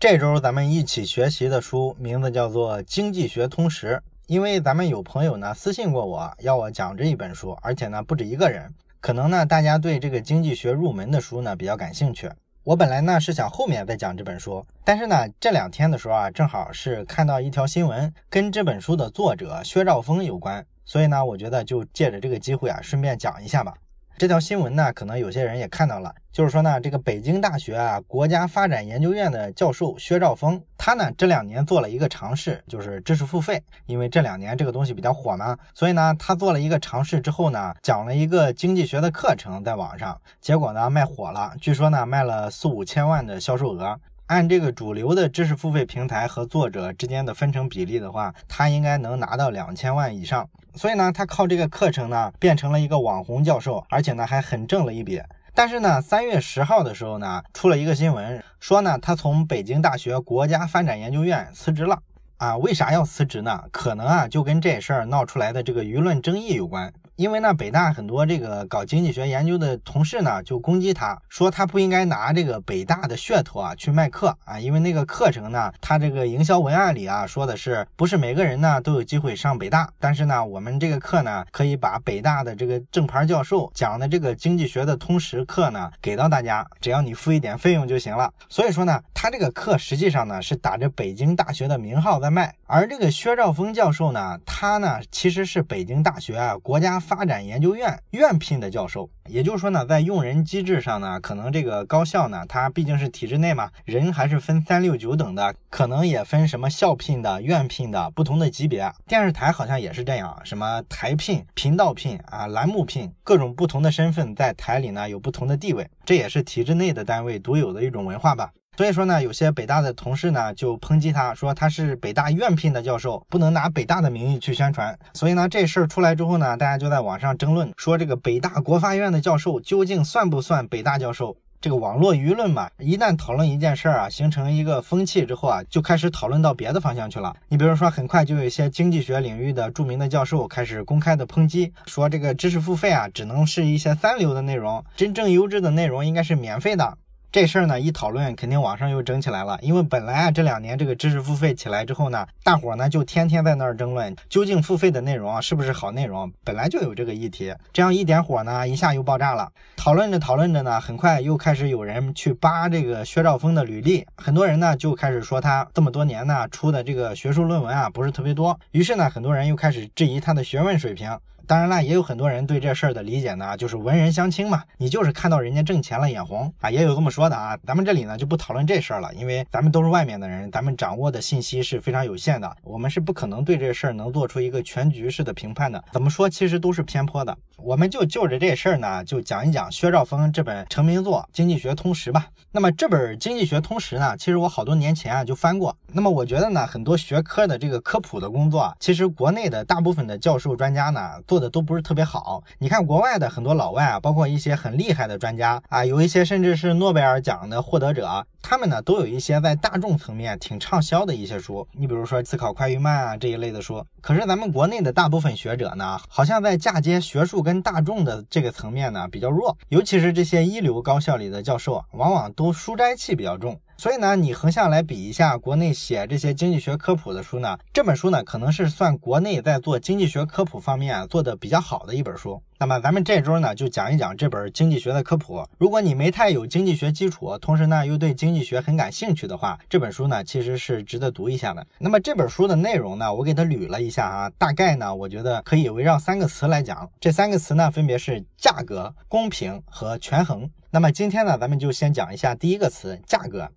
这周咱们一起学习的书名字叫做《经济学通识》，因为咱们有朋友呢私信过我，要我讲这一本书，而且呢不止一个人，可能呢大家对这个经济学入门的书呢比较感兴趣。我本来呢是想后面再讲这本书，但是呢这两天的时候啊，正好是看到一条新闻，跟这本书的作者薛兆丰有关，所以呢我觉得就借着这个机会啊，顺便讲一下吧。这条新闻呢，可能有些人也看到了，就是说呢，这个北京大学啊国家发展研究院的教授薛兆丰，他呢这两年做了一个尝试，就是知识付费，因为这两年这个东西比较火嘛，所以呢他做了一个尝试之后呢，讲了一个经济学的课程在网上，结果呢卖火了，据说呢卖了四五千万的销售额。按这个主流的知识付费平台和作者之间的分成比例的话，他应该能拿到两千万以上。所以呢，他靠这个课程呢，变成了一个网红教授，而且呢还很挣了一笔。但是呢，三月十号的时候呢，出了一个新闻，说呢他从北京大学国家发展研究院辞职了。啊，为啥要辞职呢？可能啊就跟这事儿闹出来的这个舆论争议有关。因为呢，北大很多这个搞经济学研究的同事呢，就攻击他，说他不应该拿这个北大的噱头啊去卖课啊。因为那个课程呢，他这个营销文案里啊说的是，不是每个人呢都有机会上北大，但是呢，我们这个课呢，可以把北大的这个正牌教授讲的这个经济学的通识课呢给到大家，只要你付一点费用就行了。所以说呢，他这个课实际上呢是打着北京大学的名号在卖。而这个薛兆丰教授呢，他呢其实是北京大学啊国家发展研究院院聘的教授，也就是说呢，在用人机制上呢，可能这个高校呢，它毕竟是体制内嘛，人还是分三六九等的，可能也分什么校聘的、院聘的不同的级别。电视台好像也是这样，什么台聘、频道聘啊、栏目聘，各种不同的身份在台里呢有不同的地位，这也是体制内的单位独有的一种文化吧。所以说呢，有些北大的同事呢就抨击他，说他是北大院聘的教授，不能拿北大的名义去宣传。所以呢，这事儿出来之后呢，大家就在网上争论，说这个北大国发院的教授究竟算不算北大教授？这个网络舆论嘛，一旦讨论一件事儿啊，形成一个风气之后啊，就开始讨论到别的方向去了。你比如说，很快就有一些经济学领域的著名的教授开始公开的抨击，说这个知识付费啊，只能是一些三流的内容，真正优质的内容应该是免费的。这事儿呢一讨论，肯定网上又整起来了。因为本来啊这两年这个知识付费起来之后呢，大伙儿呢就天天在那儿争论，究竟付费的内容啊是不是好内容？本来就有这个议题，这样一点火呢，一下又爆炸了。讨论着讨论着呢，很快又开始有人去扒这个薛兆丰的履历，很多人呢就开始说他这么多年呢出的这个学术论文啊不是特别多，于是呢很多人又开始质疑他的学问水平。当然了，也有很多人对这事儿的理解呢，就是文人相轻嘛，你就是看到人家挣钱了眼红啊，也有这么说的啊。咱们这里呢就不讨论这事儿了，因为咱们都是外面的人，咱们掌握的信息是非常有限的，我们是不可能对这事儿能做出一个全局式的评判的。怎么说，其实都是偏颇的。我们就就着这事儿呢，就讲一讲薛兆丰这本成名作《经济学通识》吧。那么这本《经济学通识》呢，其实我好多年前啊就翻过。那么我觉得呢，很多学科的这个科普的工作，其实国内的大部分的教授专家呢做的都不是特别好。你看国外的很多老外啊，包括一些很厉害的专家啊，有一些甚至是诺贝尔奖的获得者。他们呢都有一些在大众层面挺畅销的一些书，你比如说《思考快与慢》啊这一类的书。可是咱们国内的大部分学者呢，好像在嫁接学术跟大众的这个层面呢比较弱，尤其是这些一流高校里的教授，往往都书斋气比较重。所以呢，你横向来比一下国内写这些经济学科普的书呢，这本书呢可能是算国内在做经济学科普方面做的比较好的一本书。那么咱们这周呢就讲一讲这本经济学的科普。如果你没太有经济学基础，同时呢又对经济学很感兴趣的话，这本书呢其实是值得读一下的。那么这本书的内容呢，我给它捋了一下啊，大概呢我觉得可以围绕三个词来讲，这三个词呢分别是价格、公平和权衡。那么今天呢，咱们就先讲一下第一个词，价格。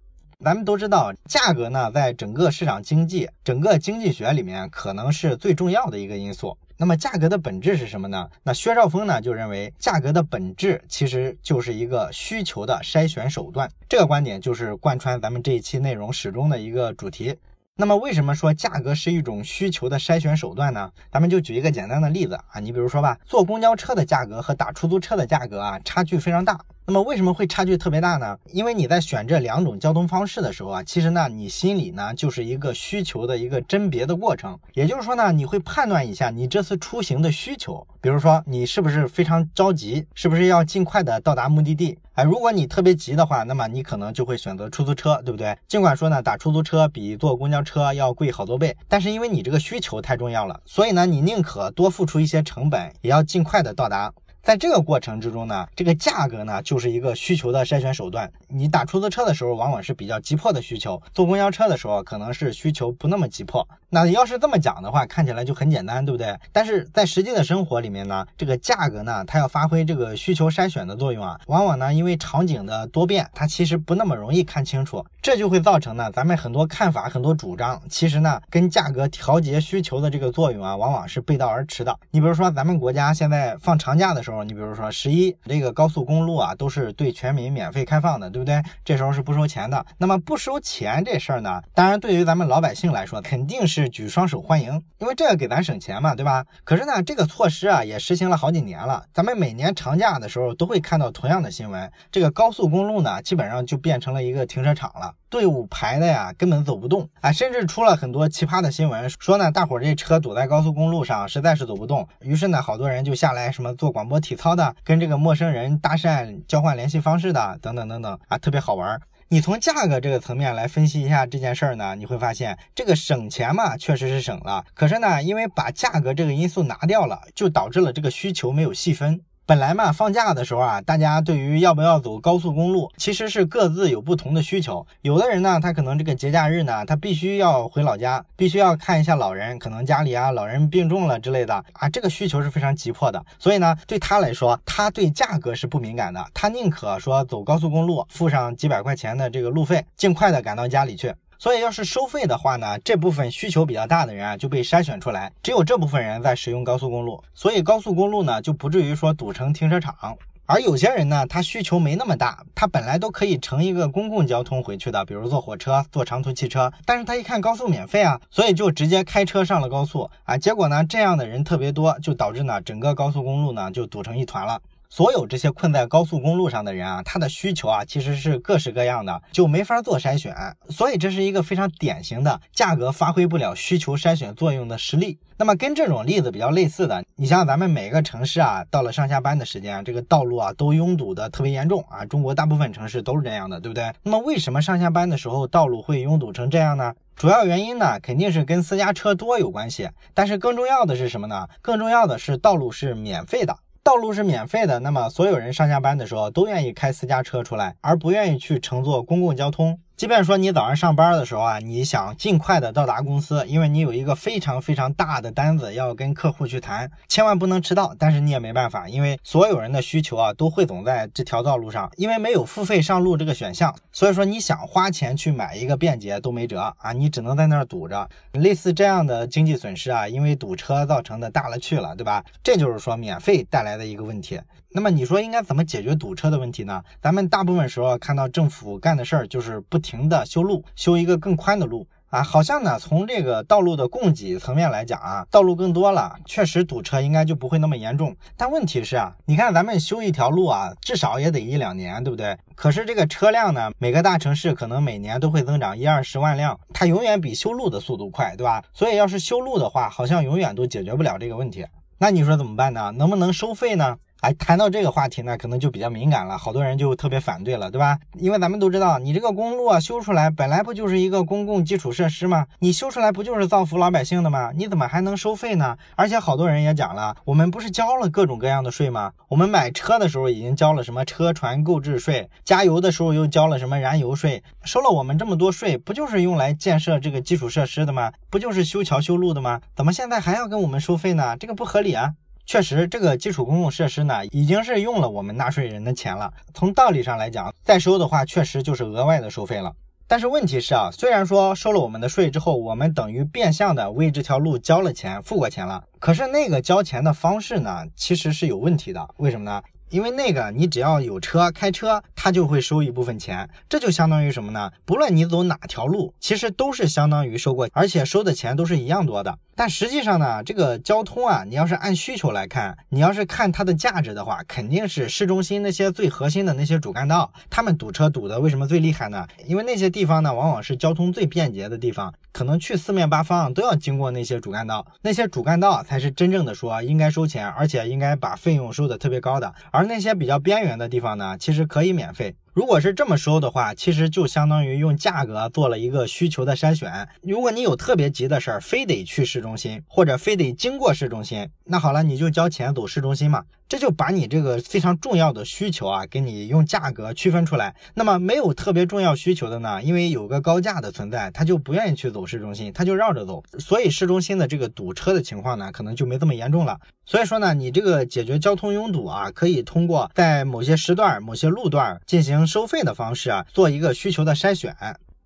咱们都知道，价格呢，在整个市场经济、整个经济学里面，可能是最重要的一个因素。那么，价格的本质是什么呢？那薛兆丰呢，就认为价格的本质其实就是一个需求的筛选手段。这个观点就是贯穿咱们这一期内容始终的一个主题。那么，为什么说价格是一种需求的筛选手段呢？咱们就举一个简单的例子啊，你比如说吧，坐公交车的价格和打出租车的价格啊，差距非常大。那么为什么会差距特别大呢？因为你在选这两种交通方式的时候啊，其实呢，你心里呢就是一个需求的一个甄别的过程。也就是说呢，你会判断一下你这次出行的需求，比如说你是不是非常着急，是不是要尽快的到达目的地？哎，如果你特别急的话，那么你可能就会选择出租车，对不对？尽管说呢，打出租车比坐公交车要贵好多倍，但是因为你这个需求太重要了，所以呢，你宁可多付出一些成本，也要尽快的到达。在这个过程之中呢，这个价格呢就是一个需求的筛选手段。你打出租车的时候，往往是比较急迫的需求；坐公交车的时候，可能是需求不那么急迫。那要是这么讲的话，看起来就很简单，对不对？但是在实际的生活里面呢，这个价格呢，它要发挥这个需求筛选的作用啊，往往呢，因为场景的多变，它其实不那么容易看清楚，这就会造成呢，咱们很多看法、很多主张，其实呢，跟价格调节需求的这个作用啊，往往是背道而驰的。你比如说，咱们国家现在放长假的时候。你比如说十一这个高速公路啊，都是对全民免费开放的，对不对？这时候是不收钱的。那么不收钱这事儿呢，当然对于咱们老百姓来说，肯定是是举双手欢迎，因为这个给咱省钱嘛，对吧？可是呢，这个措施啊也实行了好几年了，咱们每年长假的时候都会看到同样的新闻，这个高速公路呢，基本上就变成了一个停车场了。队伍排的呀，根本走不动啊！甚至出了很多奇葩的新闻，说呢，大伙这车堵在高速公路上，实在是走不动。于是呢，好多人就下来，什么做广播体操的，跟这个陌生人搭讪、交换联系方式的，等等等等啊，特别好玩。你从价格这个层面来分析一下这件事儿呢，你会发现，这个省钱嘛，确实是省了。可是呢，因为把价格这个因素拿掉了，就导致了这个需求没有细分。本来嘛，放假的时候啊，大家对于要不要走高速公路，其实是各自有不同的需求。有的人呢，他可能这个节假日呢，他必须要回老家，必须要看一下老人，可能家里啊老人病重了之类的啊，这个需求是非常急迫的。所以呢，对他来说，他对价格是不敏感的，他宁可说走高速公路，付上几百块钱的这个路费，尽快的赶到家里去。所以，要是收费的话呢，这部分需求比较大的人啊就被筛选出来，只有这部分人在使用高速公路，所以高速公路呢就不至于说堵成停车场。而有些人呢，他需求没那么大，他本来都可以乘一个公共交通回去的，比如坐火车、坐长途汽车，但是他一看高速免费啊，所以就直接开车上了高速啊。结果呢，这样的人特别多，就导致呢整个高速公路呢就堵成一团了。所有这些困在高速公路上的人啊，他的需求啊其实是各式各样的，就没法做筛选。所以这是一个非常典型的价格发挥不了需求筛选作用的实例。那么跟这种例子比较类似的，你像咱们每个城市啊，到了上下班的时间，这个道路啊都拥堵的特别严重啊。中国大部分城市都是这样的，对不对？那么为什么上下班的时候道路会拥堵成这样呢？主要原因呢，肯定是跟私家车多有关系。但是更重要的是什么呢？更重要的是道路是免费的。道路是免费的，那么所有人上下班的时候都愿意开私家车出来，而不愿意去乘坐公共交通。即便说你早上上班的时候啊，你想尽快的到达公司，因为你有一个非常非常大的单子要跟客户去谈，千万不能迟到。但是你也没办法，因为所有人的需求啊都汇总在这条道路上，因为没有付费上路这个选项，所以说你想花钱去买一个便捷都没辙啊，你只能在那儿堵着。类似这样的经济损失啊，因为堵车造成的大了去了，对吧？这就是说免费带来的一个问题。那么你说应该怎么解决堵车的问题呢？咱们大部分时候看到政府干的事儿就是不停的修路，修一个更宽的路啊，好像呢从这个道路的供给层面来讲啊，道路更多了，确实堵车应该就不会那么严重。但问题是啊，你看咱们修一条路啊，至少也得一两年，对不对？可是这个车辆呢，每个大城市可能每年都会增长一二十万辆，它永远比修路的速度快，对吧？所以要是修路的话，好像永远都解决不了这个问题。那你说怎么办呢？能不能收费呢？哎，谈到这个话题呢，可能就比较敏感了，好多人就特别反对了，对吧？因为咱们都知道，你这个公路啊修出来，本来不就是一个公共基础设施吗？你修出来不就是造福老百姓的吗？你怎么还能收费呢？而且好多人也讲了，我们不是交了各种各样的税吗？我们买车的时候已经交了什么车船购置税，加油的时候又交了什么燃油税，收了我们这么多税，不就是用来建设这个基础设施的吗？不就是修桥修路的吗？怎么现在还要跟我们收费呢？这个不合理啊！确实，这个基础公共设施呢，已经是用了我们纳税人的钱了。从道理上来讲，再收的话，确实就是额外的收费了。但是问题是啊，虽然说收了我们的税之后，我们等于变相的为这条路交了钱、付过钱了。可是那个交钱的方式呢，其实是有问题的。为什么呢？因为那个你只要有车开车，他就会收一部分钱。这就相当于什么呢？不论你走哪条路，其实都是相当于收过，而且收的钱都是一样多的。但实际上呢，这个交通啊，你要是按需求来看，你要是看它的价值的话，肯定是市中心那些最核心的那些主干道，他们堵车堵的为什么最厉害呢？因为那些地方呢，往往是交通最便捷的地方，可能去四面八方都要经过那些主干道，那些主干道才是真正的说应该收钱，而且应该把费用收的特别高的，而那些比较边缘的地方呢，其实可以免费。如果是这么收的话，其实就相当于用价格做了一个需求的筛选。如果你有特别急的事儿，非得去市中心，或者非得经过市中心，那好了，你就交钱走市中心嘛。这就把你这个非常重要的需求啊，给你用价格区分出来。那么没有特别重要需求的呢，因为有个高价的存在，他就不愿意去走市中心，他就绕着走。所以市中心的这个堵车的情况呢，可能就没这么严重了。所以说呢，你这个解决交通拥堵啊，可以通过在某些时段、某些路段进行收费的方式啊，做一个需求的筛选。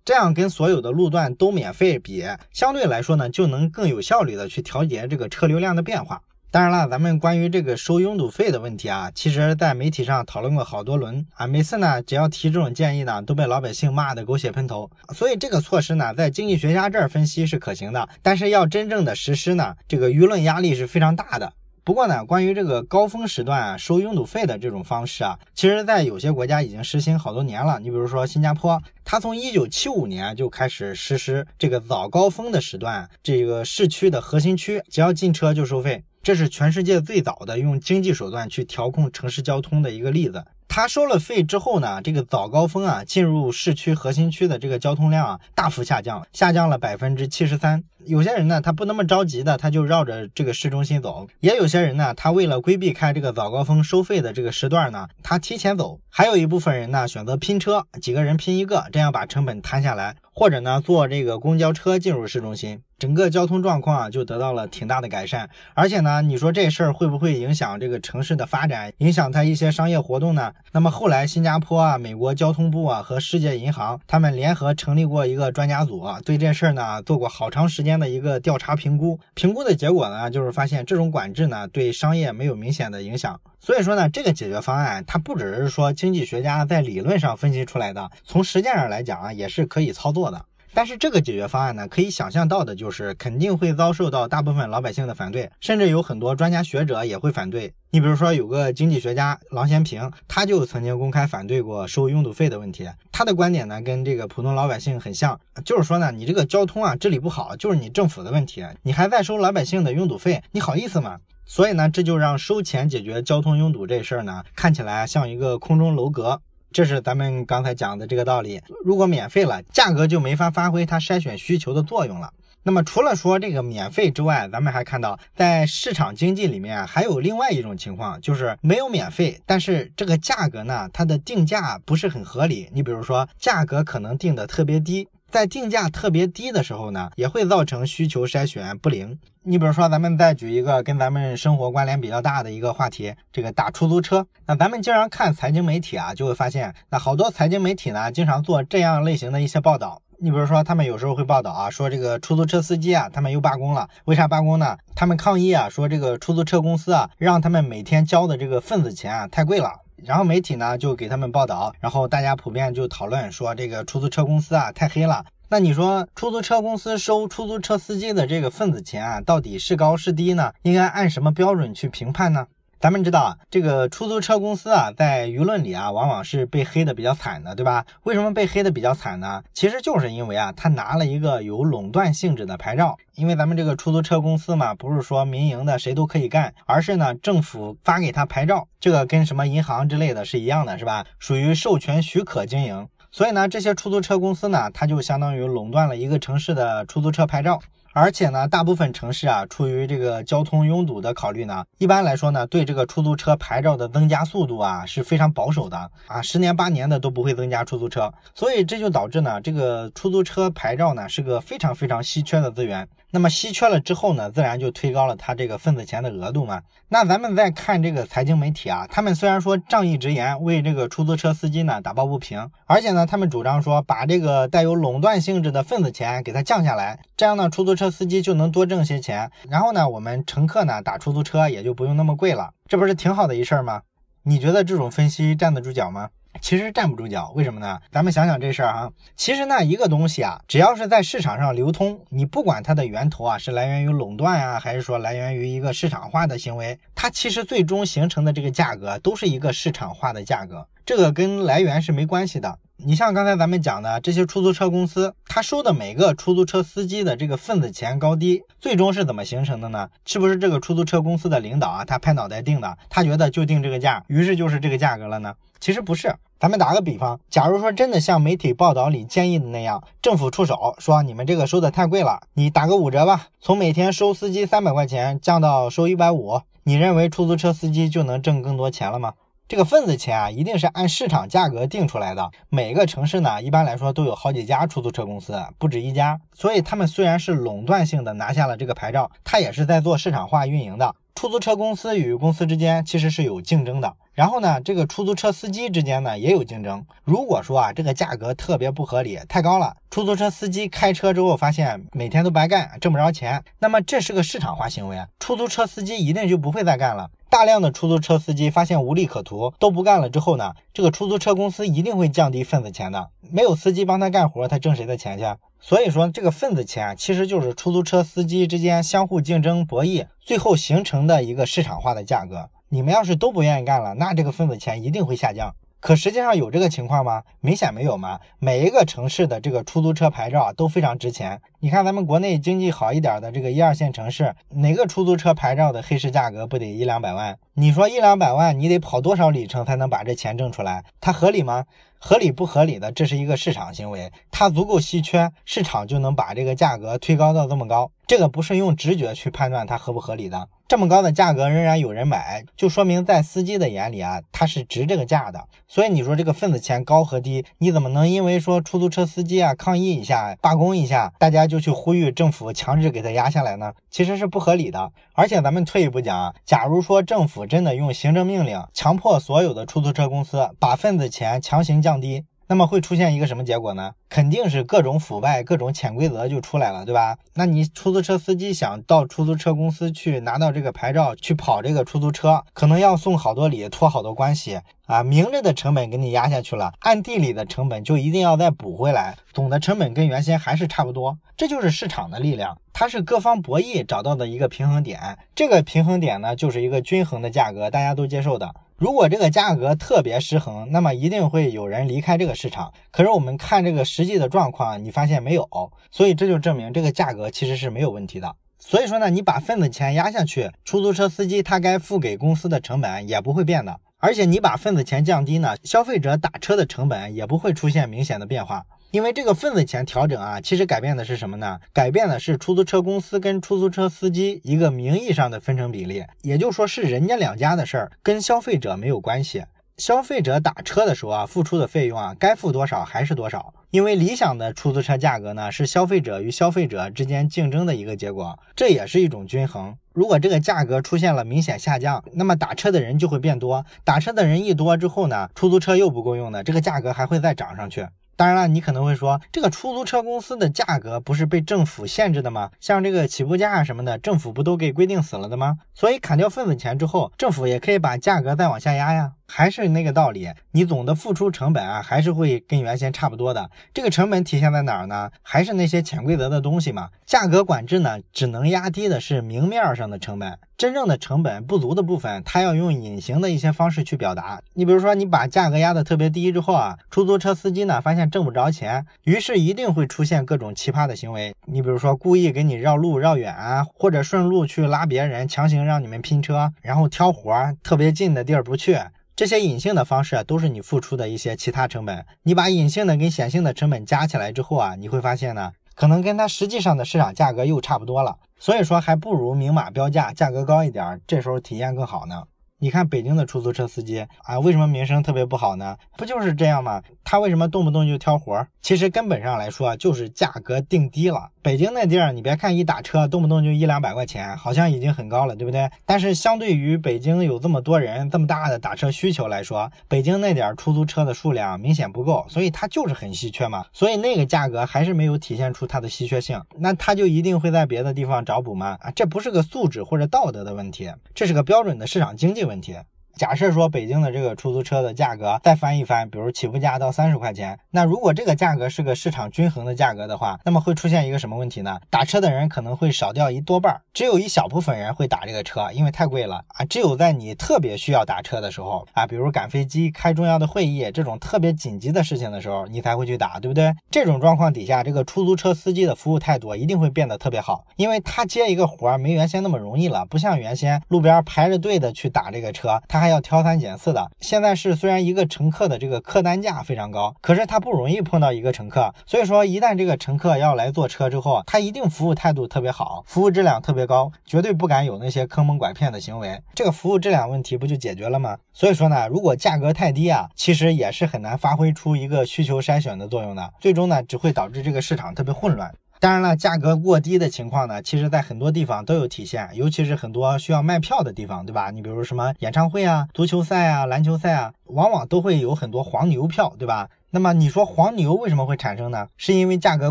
这样跟所有的路段都免费比，相对来说呢，就能更有效率的去调节这个车流量的变化。当然了，咱们关于这个收拥堵费的问题啊，其实在媒体上讨论过好多轮啊。每次呢，只要提这种建议呢，都被老百姓骂得狗血喷头。所以这个措施呢，在经济学家这儿分析是可行的，但是要真正的实施呢，这个舆论压力是非常大的。不过呢，关于这个高峰时段啊收拥堵费的这种方式啊，其实在有些国家已经实行好多年了。你比如说新加坡，它从一九七五年就开始实施这个早高峰的时段，这个市区的核心区只要进车就收费。这是全世界最早的用经济手段去调控城市交通的一个例子。他收了费之后呢，这个早高峰啊，进入市区核心区的这个交通量啊，大幅下降，下降了百分之七十三。有些人呢，他不那么着急的，他就绕着这个市中心走；也有些人呢，他为了规避开这个早高峰收费的这个时段呢，他提前走。还有一部分人呢，选择拼车，几个人拼一个，这样把成本摊下来。或者呢，坐这个公交车进入市中心，整个交通状况啊就得到了挺大的改善。而且呢，你说这事儿会不会影响这个城市的发展，影响它一些商业活动呢？那么后来新加坡啊、美国交通部啊和世界银行他们联合成立过一个专家组啊，对这事儿呢做过好长时间的一个调查评估。评估的结果呢，就是发现这种管制呢对商业没有明显的影响。所以说呢，这个解决方案它不只是说经济学家在理论上分析出来的，从实践上来讲啊，也是可以操作的。但是这个解决方案呢，可以想象到的就是肯定会遭受到大部分老百姓的反对，甚至有很多专家学者也会反对。你比如说有个经济学家郎咸平，他就曾经公开反对过收拥堵费的问题。他的观点呢，跟这个普通老百姓很像，就是说呢，你这个交通啊治理不好，就是你政府的问题，你还在收老百姓的拥堵费，你好意思吗？所以呢，这就让收钱解决交通拥堵这事儿呢，看起来像一个空中楼阁。这是咱们刚才讲的这个道理。如果免费了，价格就没法发挥它筛选需求的作用了。那么除了说这个免费之外，咱们还看到，在市场经济里面还有另外一种情况，就是没有免费，但是这个价格呢，它的定价不是很合理。你比如说，价格可能定的特别低。在定价特别低的时候呢，也会造成需求筛选不灵。你比如说，咱们再举一个跟咱们生活关联比较大的一个话题，这个打出租车。那咱们经常看财经媒体啊，就会发现，那好多财经媒体呢，经常做这样类型的一些报道。你比如说，他们有时候会报道啊，说这个出租车司机啊，他们又罢工了。为啥罢工呢？他们抗议啊，说这个出租车公司啊，让他们每天交的这个份子钱啊太贵了。然后媒体呢就给他们报道，然后大家普遍就讨论说这个出租车公司啊太黑了。那你说出租车公司收出租车司机的这个份子钱啊，到底是高是低呢？应该按什么标准去评判呢？咱们知道啊，这个出租车公司啊，在舆论里啊，往往是被黑的比较惨的，对吧？为什么被黑的比较惨呢？其实就是因为啊，他拿了一个有垄断性质的牌照。因为咱们这个出租车公司嘛，不是说民营的谁都可以干，而是呢，政府发给他牌照，这个跟什么银行之类的是一样的，是吧？属于授权许可经营。所以呢，这些出租车公司呢，它就相当于垄断了一个城市的出租车牌照。而且呢，大部分城市啊，出于这个交通拥堵的考虑呢，一般来说呢，对这个出租车牌照的增加速度啊是非常保守的啊，十年八年的都不会增加出租车，所以这就导致呢，这个出租车牌照呢是个非常非常稀缺的资源。那么稀缺了之后呢，自然就推高了它这个份子钱的额度嘛。那咱们再看这个财经媒体啊，他们虽然说仗义直言，为这个出租车司机呢打抱不平，而且呢，他们主张说把这个带有垄断性质的份子钱给它降下来，这样呢，出租车司机就能多挣些钱，然后呢，我们乘客呢打出租车也就不用那么贵了，这不是挺好的一事儿吗？你觉得这种分析站得住脚吗？其实站不住脚。为什么呢？咱们想想这事儿哈，其实呢，一个东西啊，只要是在市场上流通，你不管它的源头啊是来源于垄断呀，还是说来源于一个市场化的行为，它其实最终形成的这个价格都是一个市场化的价格，这个跟来源是没关系的。你像刚才咱们讲的这些出租车公司，他收的每个出租车司机的这个份子钱高低，最终是怎么形成的呢？是不是这个出租车公司的领导啊，他拍脑袋定的？他觉得就定这个价，于是就是这个价格了呢？其实不是。咱们打个比方，假如说真的像媒体报道里建议的那样，政府出手说你们这个收的太贵了，你打个五折吧，从每天收司机三百块钱降到收一百五，你认为出租车司机就能挣更多钱了吗？这个份子钱啊，一定是按市场价格定出来的。每个城市呢，一般来说都有好几家出租车公司，不止一家。所以他们虽然是垄断性的拿下了这个牌照，他也是在做市场化运营的。出租车公司与公司之间其实是有竞争的。然后呢，这个出租车司机之间呢也有竞争。如果说啊，这个价格特别不合理，太高了，出租车司机开车之后发现每天都白干，挣不着钱，那么这是个市场化行为，出租车司机一定就不会再干了。大量的出租车司机发现无利可图，都不干了之后呢，这个出租车公司一定会降低份子钱的。没有司机帮他干活，他挣谁的钱去？所以说，这个份子钱其实就是出租车司机之间相互竞争博弈，最后形成的一个市场化的价格。你们要是都不愿意干了，那这个份子钱一定会下降。可实际上有这个情况吗？明显没有嘛。每一个城市的这个出租车牌照都非常值钱。你看咱们国内经济好一点的这个一二线城市，哪个出租车牌照的黑市价格不得一两百万？你说一两百万，你得跑多少里程才能把这钱挣出来？它合理吗？合理不合理的，这是一个市场行为，它足够稀缺，市场就能把这个价格推高到这么高。这个不是用直觉去判断它合不合理的。这么高的价格仍然有人买，就说明在司机的眼里啊，他是值这个价的。所以你说这个份子钱高和低，你怎么能因为说出租车司机啊抗议一下、罢工一下，大家就去呼吁政府强制给他压下来呢？其实是不合理的。而且咱们退一步讲啊，假如说政府真的用行政命令强迫所有的出租车公司把份子钱强行降低。那么会出现一个什么结果呢？肯定是各种腐败、各种潜规则就出来了，对吧？那你出租车司机想到出租车公司去拿到这个牌照去跑这个出租车，可能要送好多礼、托好多关系啊，明着的成本给你压下去了，暗地里的成本就一定要再补回来，总的成本跟原先还是差不多。这就是市场的力量，它是各方博弈找到的一个平衡点。这个平衡点呢，就是一个均衡的价格，大家都接受的。如果这个价格特别失衡，那么一定会有人离开这个市场。可是我们看这个实际的状况，你发现没有？所以这就证明这个价格其实是没有问题的。所以说呢，你把份子钱压下去，出租车司机他该付给公司的成本也不会变的。而且你把份子钱降低呢，消费者打车的成本也不会出现明显的变化。因为这个份子钱调整啊，其实改变的是什么呢？改变的是出租车公司跟出租车司机一个名义上的分成比例，也就是说是人家两家的事儿，跟消费者没有关系。消费者打车的时候啊，付出的费用啊，该付多少还是多少。因为理想的出租车价格呢，是消费者与消费者之间竞争的一个结果，这也是一种均衡。如果这个价格出现了明显下降，那么打车的人就会变多，打车的人一多之后呢，出租车又不够用的，这个价格还会再涨上去。当然了，你可能会说，这个出租车公司的价格不是被政府限制的吗？像这个起步价什么的，政府不都给规定死了的吗？所以砍掉份子钱之后，政府也可以把价格再往下压呀。还是那个道理，你总的付出成本啊，还是会跟原先差不多的。这个成本体现在哪儿呢？还是那些潜规则的东西嘛。价格管制呢，只能压低的是明面上的成本，真正的成本不足的部分，它要用隐形的一些方式去表达。你比如说，你把价格压得特别低之后啊，出租车司机呢发现挣不着钱，于是一定会出现各种奇葩的行为。你比如说，故意给你绕路绕远啊，或者顺路去拉别人，强行让你们拼车，然后挑活儿，特别近的地儿不去。这些隐性的方式，都是你付出的一些其他成本。你把隐性的跟显性的成本加起来之后啊，你会发现呢，可能跟它实际上的市场价格又差不多了。所以说，还不如明码标价，价格高一点，这时候体验更好呢。你看北京的出租车司机啊，为什么名声特别不好呢？不就是这样吗？他为什么动不动就挑活？其实根本上来说，就是价格定低了。北京那地儿，你别看一打车动不动就一两百块钱，好像已经很高了，对不对？但是相对于北京有这么多人、这么大的打车需求来说，北京那点出租车的数量明显不够，所以它就是很稀缺嘛。所以那个价格还是没有体现出它的稀缺性，那它就一定会在别的地方找补吗？啊，这不是个素质或者道德的问题，这是个标准的市场经济。问题，假设说北京的这个出租车的价格再翻一翻，比如起步价到三十块钱，那如果这个价格是个市场均衡的价格的话，那么会出现一个什么问题呢？打车的人可能会少掉一多半，只有一小部分人会打这个车，因为太贵了啊。只有在你特别需要打车的时候啊，比如赶飞机、开重要的会议这种特别紧急的事情的时候，你才会去打，对不对？这种状况底下，这个出租车司机的服务态度一定会变得特别好，因为他接一个活儿没原先那么容易了，不像原先路边排着队的去打这个车，他还要挑三拣四的。现在是虽然一个乘客的这个客单价非常高，可是他不容易碰到一个乘客，所以说一旦这个乘客要来坐车之后，他一定服务态度特别好，服务质量特别高，绝对不敢有那些坑蒙拐骗的行为。这个服务质量问题不就解决了吗？所以说呢，如果价格太低啊，其实也是很难发挥出一个需求筛选的作用的，最终呢只会导致这个市场特别混乱。当然了，价格过低的情况呢，其实在很多地方都有体现，尤其是很多需要卖票的地方，对吧？你比如什么演唱会啊、足球赛啊、篮球赛啊，往往都会有很多黄牛票，对吧？那么你说黄牛为什么会产生呢？是因为价格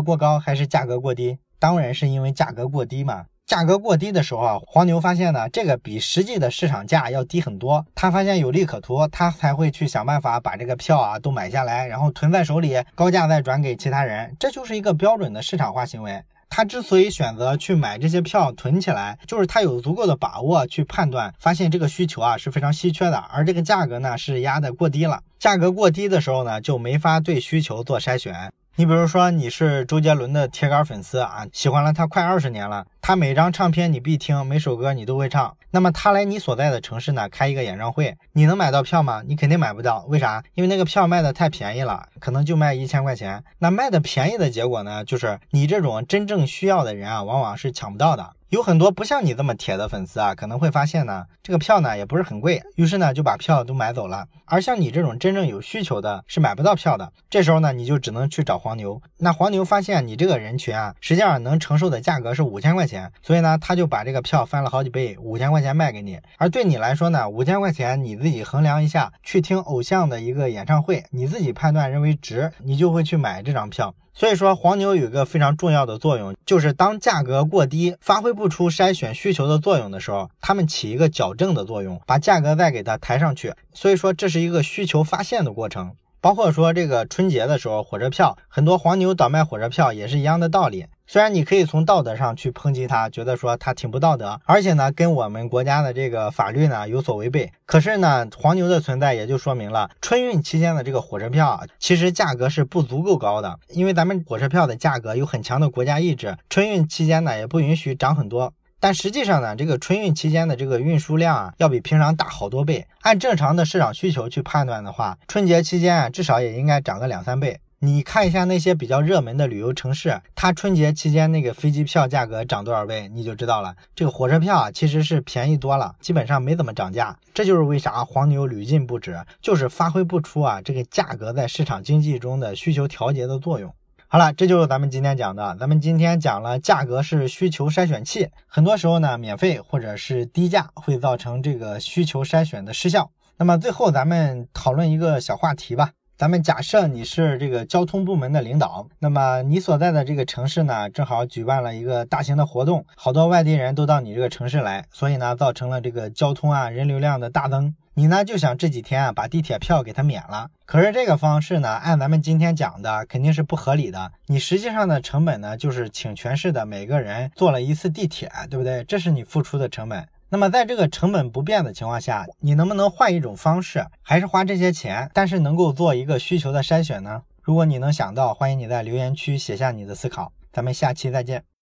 过高还是价格过低？当然是因为价格过低嘛。价格过低的时候啊，黄牛发现呢，这个比实际的市场价要低很多，他发现有利可图，他才会去想办法把这个票啊都买下来，然后囤在手里，高价再转给其他人，这就是一个标准的市场化行为。他之所以选择去买这些票囤起来，就是他有足够的把握去判断，发现这个需求啊是非常稀缺的，而这个价格呢是压的过低了。价格过低的时候呢，就没法对需求做筛选。你比如说，你是周杰伦的铁杆粉丝啊，喜欢了他快二十年了，他每张唱片你必听，每首歌你都会唱。那么他来你所在的城市呢，开一个演唱会，你能买到票吗？你肯定买不到，为啥？因为那个票卖的太便宜了，可能就卖一千块钱。那卖的便宜的结果呢，就是你这种真正需要的人啊，往往是抢不到的。有很多不像你这么铁的粉丝啊，可能会发现呢，这个票呢也不是很贵，于是呢就把票都买走了。而像你这种真正有需求的，是买不到票的。这时候呢，你就只能去找黄牛。那黄牛发现你这个人群啊，实际上能承受的价格是五千块钱，所以呢，他就把这个票翻了好几倍，五千块钱卖给你。而对你来说呢，五千块钱你自己衡量一下，去听偶像的一个演唱会，你自己判断认为值，你就会去买这张票。所以说，黄牛有一个非常重要的作用，就是当价格过低，发挥不出筛选需求的作用的时候，他们起一个矫正的作用，把价格再给它抬上去。所以说，这是一个需求发现的过程。包括说这个春节的时候，火车票很多黄牛倒卖火车票也是一样的道理。虽然你可以从道德上去抨击他，觉得说他挺不道德，而且呢跟我们国家的这个法律呢有所违背。可是呢，黄牛的存在也就说明了春运期间的这个火车票其实价格是不足够高的，因为咱们火车票的价格有很强的国家意志，春运期间呢也不允许涨很多。但实际上呢，这个春运期间的这个运输量啊，要比平常大好多倍。按正常的市场需求去判断的话，春节期间啊，至少也应该涨个两三倍。你看一下那些比较热门的旅游城市，它春节期间那个飞机票价格涨多少倍，你就知道了。这个火车票啊，其实是便宜多了，基本上没怎么涨价。这就是为啥黄牛屡禁不止，就是发挥不出啊这个价格在市场经济中的需求调节的作用。好了，这就是咱们今天讲的。咱们今天讲了价格是需求筛选器，很多时候呢，免费或者是低价会造成这个需求筛选的失效。那么最后咱们讨论一个小话题吧。咱们假设你是这个交通部门的领导，那么你所在的这个城市呢，正好举办了一个大型的活动，好多外地人都到你这个城市来，所以呢，造成了这个交通啊人流量的大增。你呢就想这几天啊把地铁票给他免了，可是这个方式呢，按咱们今天讲的肯定是不合理的。你实际上的成本呢，就是请全市的每个人坐了一次地铁，对不对？这是你付出的成本。那么在这个成本不变的情况下，你能不能换一种方式，还是花这些钱，但是能够做一个需求的筛选呢？如果你能想到，欢迎你在留言区写下你的思考。咱们下期再见。